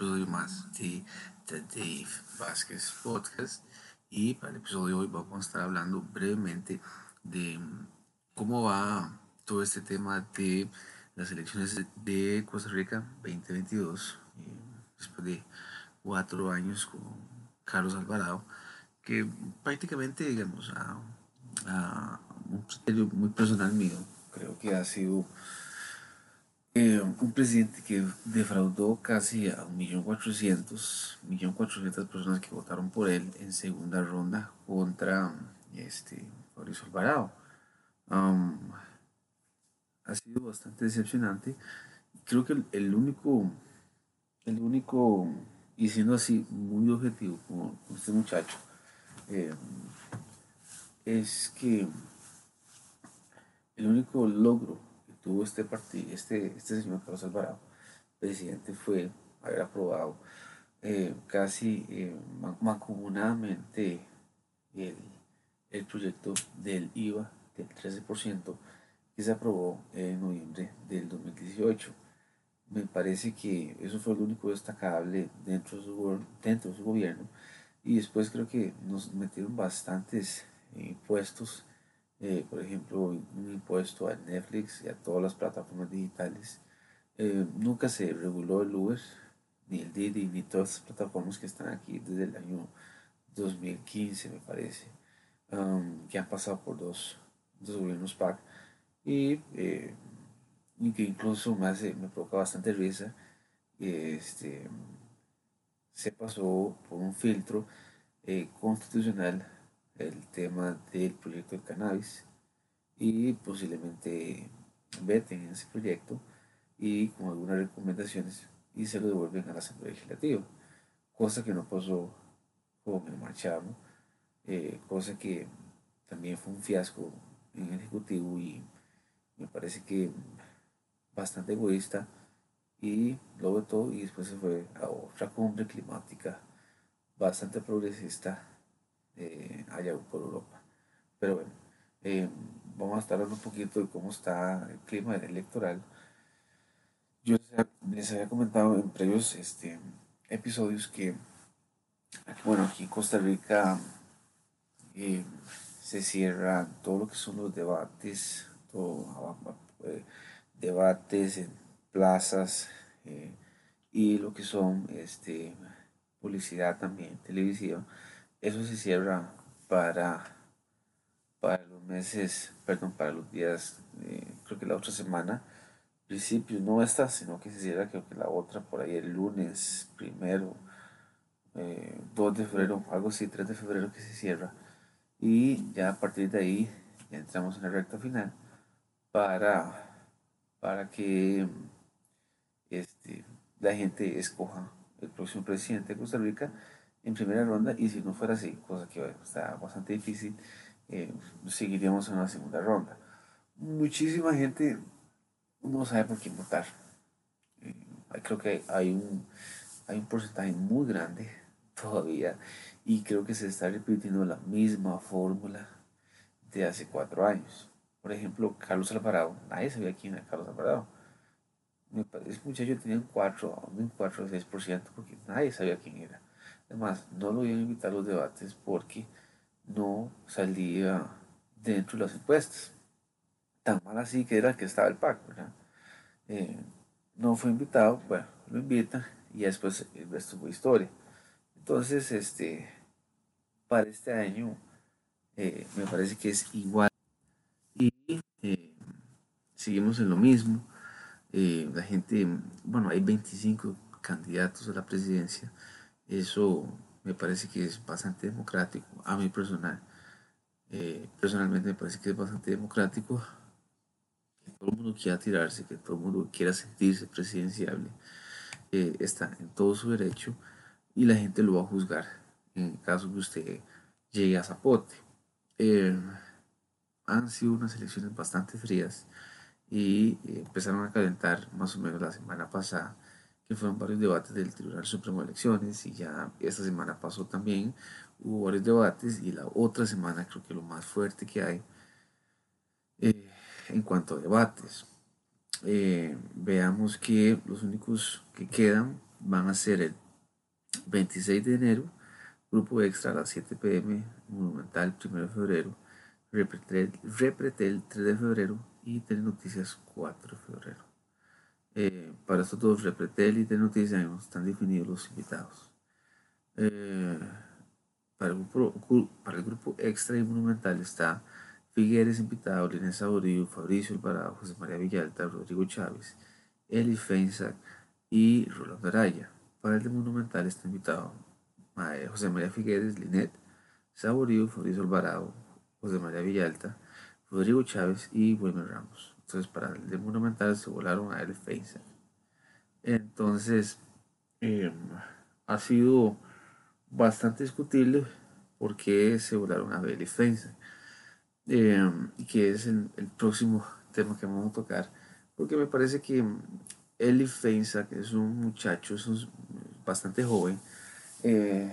episodio más de The Dave Vázquez Podcast. Y para el episodio de hoy vamos a estar hablando brevemente de cómo va todo este tema de las elecciones de Costa Rica 2022, eh, después de cuatro años con Carlos Alvarado, que prácticamente, digamos, a, a un criterio muy personal mío, creo que ha sido eh, un presidente que defraudó casi a 1.400.000 1.400.000 personas que votaron por él en segunda ronda contra este, Mauricio Alvarado. ha sido bastante decepcionante. Creo que el, único, el único, y siendo así muy objetivo con, este muchacho, eh, es que el único logro tuvo este, partido, este, este señor Carlos Alvarado, presidente, fue haber aprobado eh, casi eh, mancomunadamente el, el, proyecto del IVA del 13% que se aprobó en noviembre del 2018. Me parece que eso fue lo único destacable dentro de su, dentro de su gobierno y después creo que nos metieron bastantes impuestos eh, por ejemplo, un impuesto a Netflix y a todas las plataformas digitales. Eh, nunca se reguló el Uber, ni el Didi, ni todas las plataformas que están aquí desde el año 2015, me parece, que han pasado por dos, dos gobiernos PAC y, eh, que incluso me, me provoca bastante risa. Este, se pasó por un filtro constitucional el tema del proyecto del cannabis y posiblemente veten ese proyecto y con algunas recomendaciones y se lo devuelven a la Asamblea Legislativa, cosa que no pasó con el marchamo, eh, cosa que también fue un fiasco en el Ejecutivo y me parece que bastante egoísta y lo vetó y después se fue a otra cumbre climática bastante progresista eh, allá por Europa. Pero bueno, eh, vamos a estar hablando un poquito de cómo está el clima electoral. Yo les había comentado en previos este, episodios que, bueno, aquí en Costa Rica eh, se cierra todo lo que son los debates, todo, eh, debates en plazas y lo que son este, publicidad también televisiva eso se cierra para, para los meses, perdón, para los días, eh, creo que la otra semana, principio, no esta, sino que se cierra creo que la otra, por ahí el lunes primero, 2 eh, de febrero, algo así, 3 de febrero que se cierra. Y ya a partir de ahí entramos en la recta final para, para que este, la gente escoja el próximo presidente de Costa Rica en primera ronda y si no fuera así, cosa que está bastante difícil, eh, seguiríamos en una segunda ronda. Muchísima gente no sabe por quién votar. Eh, creo que hay un, hay un porcentaje muy grande todavía y creo que se está repitiendo la misma fórmula de hace cuatro años. Por ejemplo, Carlos Alvarado, nadie sabía quién era Carlos Alvarado. Me parece muchacho tenía un 4, un 4 o 6% porque nadie sabía quién era. Además, no lo iban a invitar a los debates porque no salía dentro de las encuestas. Tan mal así que era que estaba el PAC, ¿verdad? Eh, no fue invitado, bueno, lo invitan y después el resto fue historia. Entonces, este, para este año eh, me parece que es igual. Y eh, seguimos en lo mismo. la gente, bueno, hay 25 candidatos a la presidencia eso me parece que es bastante democrático, a mí personal. Eh, personalmente me parece que es bastante democrático que todo el mundo quiera tirarse, que todo el mundo quiera sentirse presidenciable. Eh, está en todo su derecho y la gente lo va a juzgar en caso que usted llegue a Zapote. Eh, han sido unas elecciones bastante frías y empezaron a calentar más o menos la semana pasada que fueron varios debates del Tribunal Supremo de Elecciones y ya esta semana pasó también, hubo varios debates y la otra semana creo que lo más fuerte que hay eh, en cuanto a debates. Eh, veamos que los únicos que quedan van a ser el 26 de enero, Grupo Extra a las 7 pm, Monumental 1 de febrero, Repretel, 3 de febrero y Telenoticias 4 de febrero. Eh, para estos dos, Repretel y Telenoticias, están definidos los invitados. Eh, para, el grupo, para el grupo Extra y Monumental está Figueres invitado, Linés Saborío, Fabricio Alvarado, José María Villalta, Rodrigo Chávez, Eli Feinsack y Rolando Araya. Para el de Monumental está invitado José María Figueres, Linet, Saborío, Fabricio Alvarado, José María Villalta, Rodrigo Chávez y Wilmer Ramos. Entonces, para el de Monumental se volaron a Eli Feinsack. Entonces, em, ha sido bastante discutible por qué se volaron a Eli Feinsack. Em, que es el, próximo tema que vamos a tocar, porque me parece que Eli Feinsack es un muchacho, es bastante joven, eh,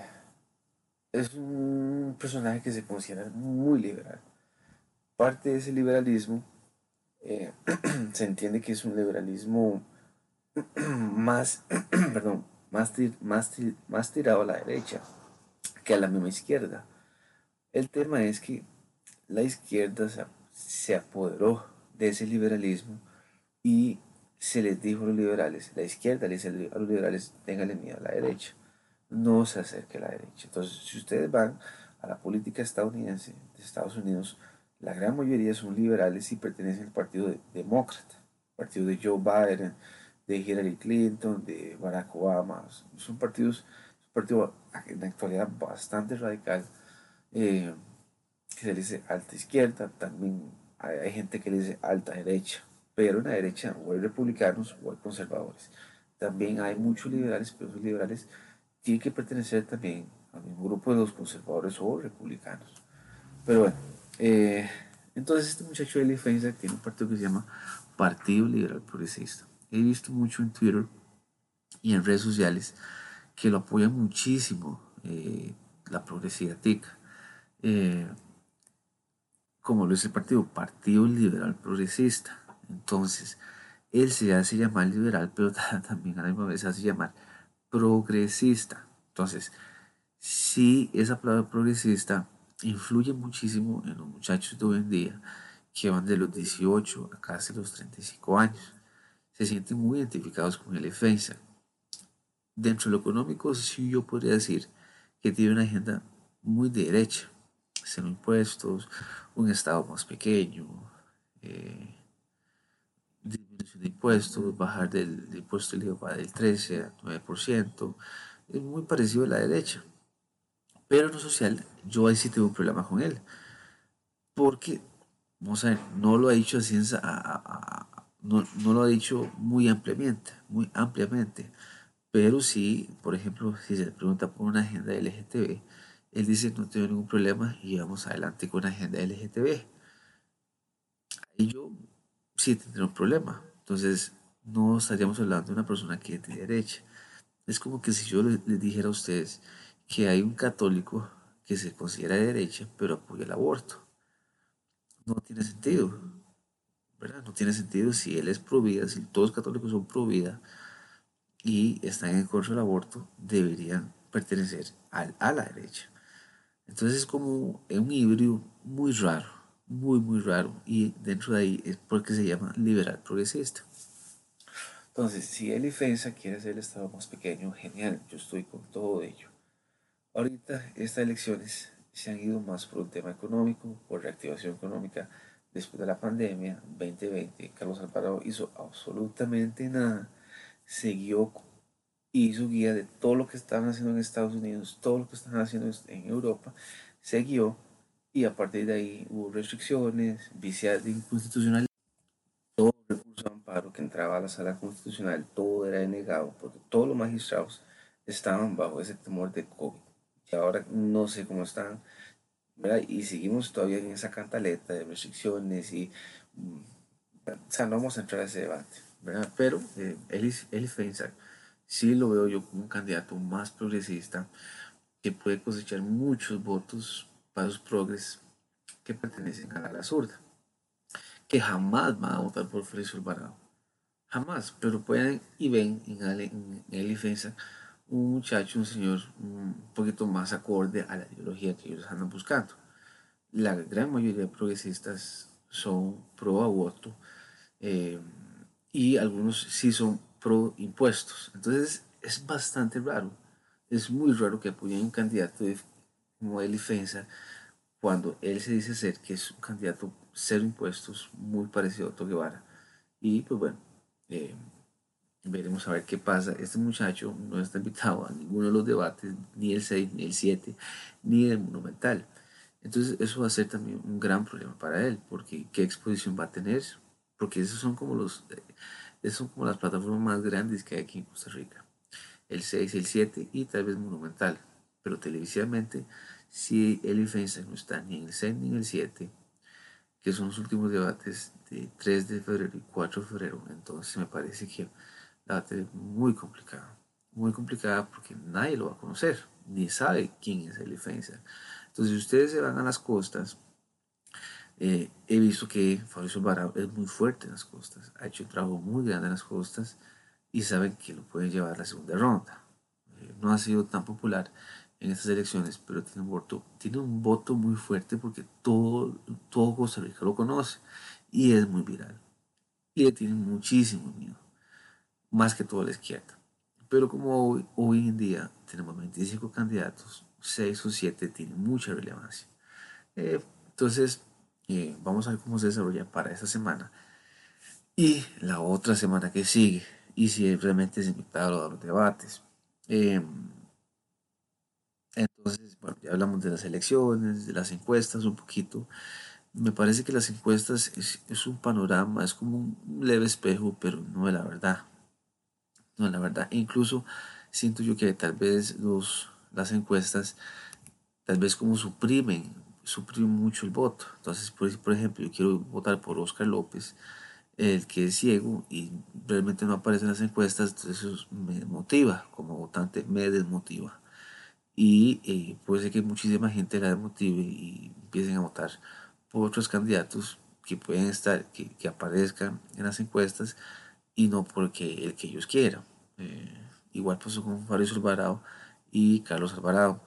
es un personaje que se considera muy liberal. Parte de ese liberalismo eh, se entiende que es un liberalismo más, perdón, más, más, más tirado a la derecha que a la misma izquierda. El tema es que la izquierda se, apoderó de ese liberalismo y se les dijo a los liberales, la izquierda le dice a los liberales, ténganle miedo a la derecha, no se acerque a la derecha. Entonces, si ustedes van a la política estadounidense de Estados Unidos, la gran mayoría son liberales y pertenecen al Partido Demócrata, partido de Joe Biden, de Hillary Clinton, de Barack Obama. Son partidos, un partido en la actualidad bastante radical. Eh, que se dice alta izquierda, también hay, gente que le dice alta derecha, pero en la derecha o hay republicanos o hay conservadores. También hay muchos liberales, pero esos liberales tienen que pertenecer también al mismo grupo de los conservadores o republicanos. Pero bueno, eh, entonces este muchacho de defensa tiene un partido que se llama Partido Liberal Progresista. He visto mucho en Twitter y en redes sociales que lo apoyan muchísimo eh, la progresividad TIC. Eh, como lo es el partido, Partido Liberal Progresista. Entonces, él se hace llamar liberal, pero también a la misma vez se hace llamar progresista. Entonces, si esa palabra progresista influye muchísimo en los muchachos de hoy en día que van de los 18 a casi los 35 años. Se sienten muy identificados con el defensa. Dentro de lo económico, sí yo podría decir que tiene una agenda muy derecha cero impuestos, un Estado más pequeño, eh, disminución de impuestos, bajar del, impuesto del 13 al 9%, es muy parecido a la derecha. Pero en lo social, yo ahí sí tengo un problema con él, porque, vamos a ver, no lo ha dicho así, no, no lo ha dicho muy ampliamente, muy ampliamente, pero sí, por ejemplo, si se le pregunta por una agenda LGTB, él dice no tengo ningún problema y vamos adelante con la agenda LGTB. Ahí yo sí tendré un problema. Entonces no estaríamos hablando de una persona que es de derecha. Es como que si yo les, dijera a ustedes que hay un católico que se considera de derecha pero apoya el aborto. No tiene sentido. ¿verdad? No tiene sentido si él es pro vida, si todos los católicos son pro vida y están en contra del aborto, deberían pertenecer al, a la derecha. Entonces es como un híbrido muy raro, muy, muy raro. Y dentro de ahí es porque se llama liberal progresista. Entonces, si IFENSA quiere ser el Estado más pequeño, genial, yo estoy con todo ello. Ahorita estas elecciones se han ido más por un tema económico, por reactivación económica. Después de la pandemia 2020, Carlos Alvarado hizo absolutamente nada. Siguió hizo guía de todo lo que estaban haciendo en Estados Unidos, todo lo que estaban haciendo en Europa, se guió y a partir de ahí hubo restricciones, viciadas de inconstitucionalidad, todo recurso de amparo que entraba a la sala constitucional, todo era denegado porque todos los magistrados estaban bajo ese temor de COVID. Ahora no sé cómo están. Y seguimos todavía en esa cantaleta de restricciones y, mm, o sea, no vamos a entrar a ese debate. Pero eh, él, él sí lo veo yo como un candidato más progresista que puede cosechar muchos votos para los progres que pertenecen a la zurda, que jamás van a votar por Félix Alvarado. Jamás, pero pueden y ven en, en, defensa un muchacho, un señor un poquito más acorde a la ideología que ellos andan buscando. La gran mayoría de progresistas son pro aborto eh, y algunos sí son pro impuestos. Entonces es bastante raro, es muy raro que apoyen un candidato como Eli Fensa cuando él se dice ser que es un candidato cero impuestos, muy parecido a Otto Guevara. Y pues bueno, eh, veremos a ver qué pasa. Este muchacho no está invitado a ninguno de los debates, ni el 6, ni el 7, ni el Monumental. Entonces eso va a ser también un gran problema para él, porque qué exposición va a tener, porque esos son como los, esos son como las plataformas más grandes que hay aquí en Costa Rica. El 6, el 7 y tal vez Monumental. Pero televisivamente, si el defensa no está ni en el 6 ni en el 7, que son los últimos debates de 3 de febrero y 4 de febrero, entonces me parece que la va a tener muy complicada. Muy complicada porque nadie lo va a conocer, ni sabe quién es el defensa. Entonces, si ustedes se van a las costas, eh, he visto que Fabricio Alvarado es muy fuerte en las costas, ha hecho un trabajo muy grande en las costas y saben que lo pueden llevar a la segunda ronda. Eh, no ha sido tan popular en estas elecciones, pero tiene un voto, tiene un voto muy fuerte porque todo, todo Costa Rica lo conoce y es muy viral. Y le tienen muchísimo miedo, más que toda la izquierda. Pero como hoy, hoy en día tenemos 25 candidatos, 6 o 7 tienen mucha relevancia. Eh, entonces, eh, vamos a ver cómo se desarrolla para esta semana y la otra semana que sigue, y si realmente es invitado a los debates. Eh, entonces, bueno, ya hablamos de las elecciones, de las encuestas un poquito. Me parece que las encuestas es, un panorama, es como un leve espejo, pero no es la verdad. No la verdad. Incluso siento yo que tal vez los, las encuestas, tal vez como suprimen, suprimen mucho el voto. Entonces, por, por ejemplo, yo quiero votar por Oscar López, el que es ciego y realmente no aparece en las encuestas, entonces eso me motiva, como votante me desmotiva y eh, puede ser que muchísima gente la desmotive y empiecen a votar por otros candidatos que pueden estar, que, que aparezcan en las encuestas y no porque el que ellos quieran. Eh, igual pasó con Fabio Alvarado y Carlos Alvarado,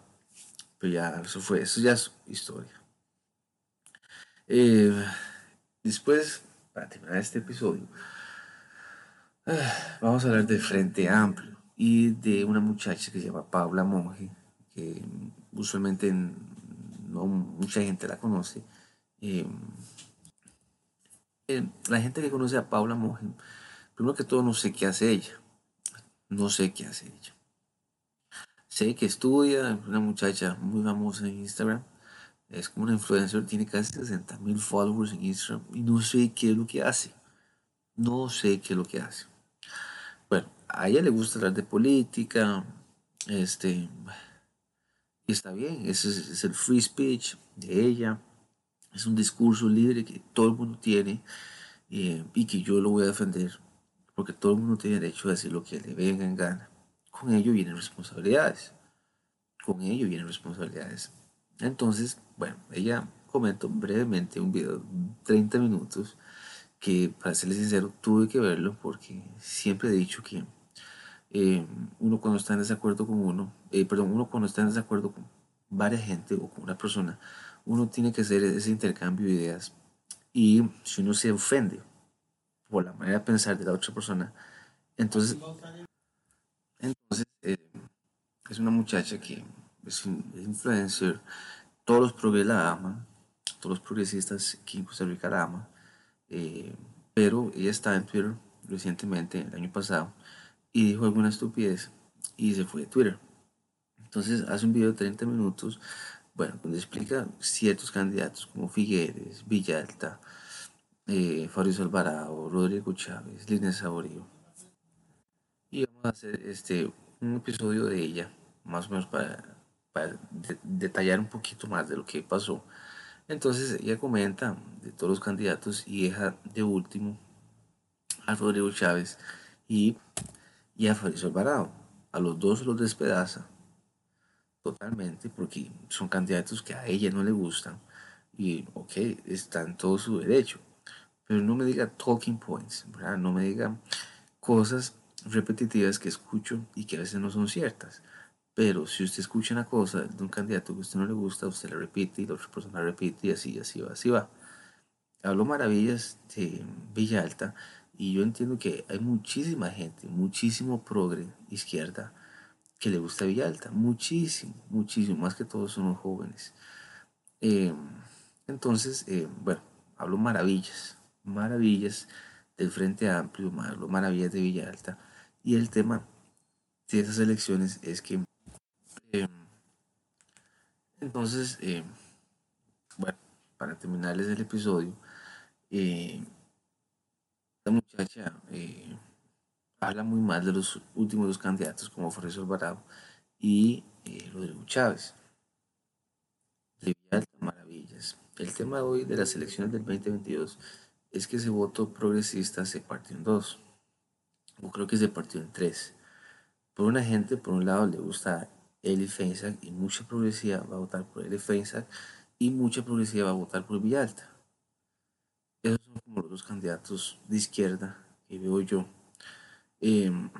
pero ya eso fue, eso ya es historia. Eh, después, para terminar este episodio, vamos a hablar de Frente Amplio y de una muchacha que se llama Paula Monge, que usualmente no mucha gente la conoce. Eh, la gente que conoce a Paula Mogen, primero que todo no sé qué hace ella. No sé qué hace ella. Sé que estudia, una muchacha muy famosa en Instagram. Es como una influencer, tiene casi 60 mil followers en Instagram y no sé qué es lo que hace. No sé qué es lo que hace. Bueno, a ella le gusta hablar de política, este, está bien, ese es, el free speech de ella, es un discurso libre que todo el mundo tiene eh, y que yo lo voy a defender porque todo el mundo tiene derecho a decir lo que le venga en gana. Con ello vienen responsabilidades. Con ello vienen responsabilidades. Entonces, bueno, ella comentó brevemente un video de 30 minutos que, para serle sincero, tuve que verlo porque siempre he dicho que eh, uno cuando está en desacuerdo con uno, eh, perdón, uno cuando está en desacuerdo con varias gente o con una persona, uno tiene que hacer ese intercambio de ideas y si uno se ofende por la manera de pensar de la otra persona, entonces, entonces eh, es una muchacha que es un influencer, todos los progres la aman, todos los progresistas aquí en Costa Rica la aman, pero ella está en Twitter recientemente, el año pasado, y dijo alguna estupidez y se fue de Twitter. Entonces hace un video de 30 minutos, bueno, donde explica ciertos candidatos como Figueres, Villalta, eh, Alvarado, Rodrigo Chávez, Lina Saborío. Y vamos a hacer este, un episodio de ella, más o menos para, para detallar un poquito más de lo que pasó. Entonces ella comenta de todos los candidatos y deja de último a Rodrigo Chávez y y a Fabrizio Alvarado. A los dos los despedaza totalmente porque son candidatos que a ella no le gustan y ok, está en todo su derecho. Pero no me diga talking points. No me diga cosas repetitivas que escucho y que a veces no son ciertas. Pero si usted escucha una cosa de un candidato que a usted no le gusta, usted la repite y la otra persona la repite y así, así va, así va. Hablo maravillas de Villa Alta y yo entiendo que hay muchísima gente, muchísimo progre izquierda que le gusta Villa Alta, muchísimo, muchísimo, más que todos son jóvenes. Eh, entonces, eh, bueno, hablo maravillas, maravillas del Frente Amplio, hablo maravillas de Villa Alta y el tema de esas elecciones es que Em, entonces, em, bueno, para terminarles el episodio, eh, la muchacha eh, habla muy mal de los últimos dos candidatos como Florencio Alvarado y eh, Rodrigo Chávez. maravillas. El tema de hoy de las elecciones del 2022 es que ese voto progresista se partió en dos. O creo que se partió en tres. Por una gente, por un lado, le gusta Eli Feinsack y mucha progresiva va a votar por Eli Feinsack y mucha progresiva va a votar por Villalta. Esos son como los dos candidatos de izquierda que veo yo em,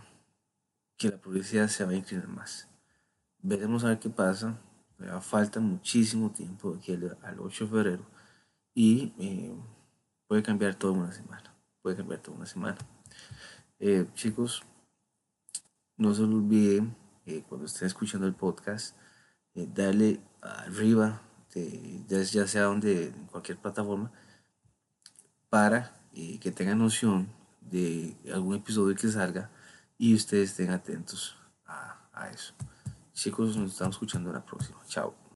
que la progresividad se va a inclinar más. Veremos a ver qué pasa. Falta muchísimo tiempo aquí al, 8 de febrero y em, puede cambiar toda una semana. Puede cambiar toda una semana. Eh, chicos, no se olviden eh, cuando estén escuchando el podcast, eh, darle arriba, ya, sea donde, en cualquier plataforma, para eh, que tengan noción de algún episodio que salga y ustedes estén atentos a, a eso. Chicos, nos estamos escuchando la próxima. Chao.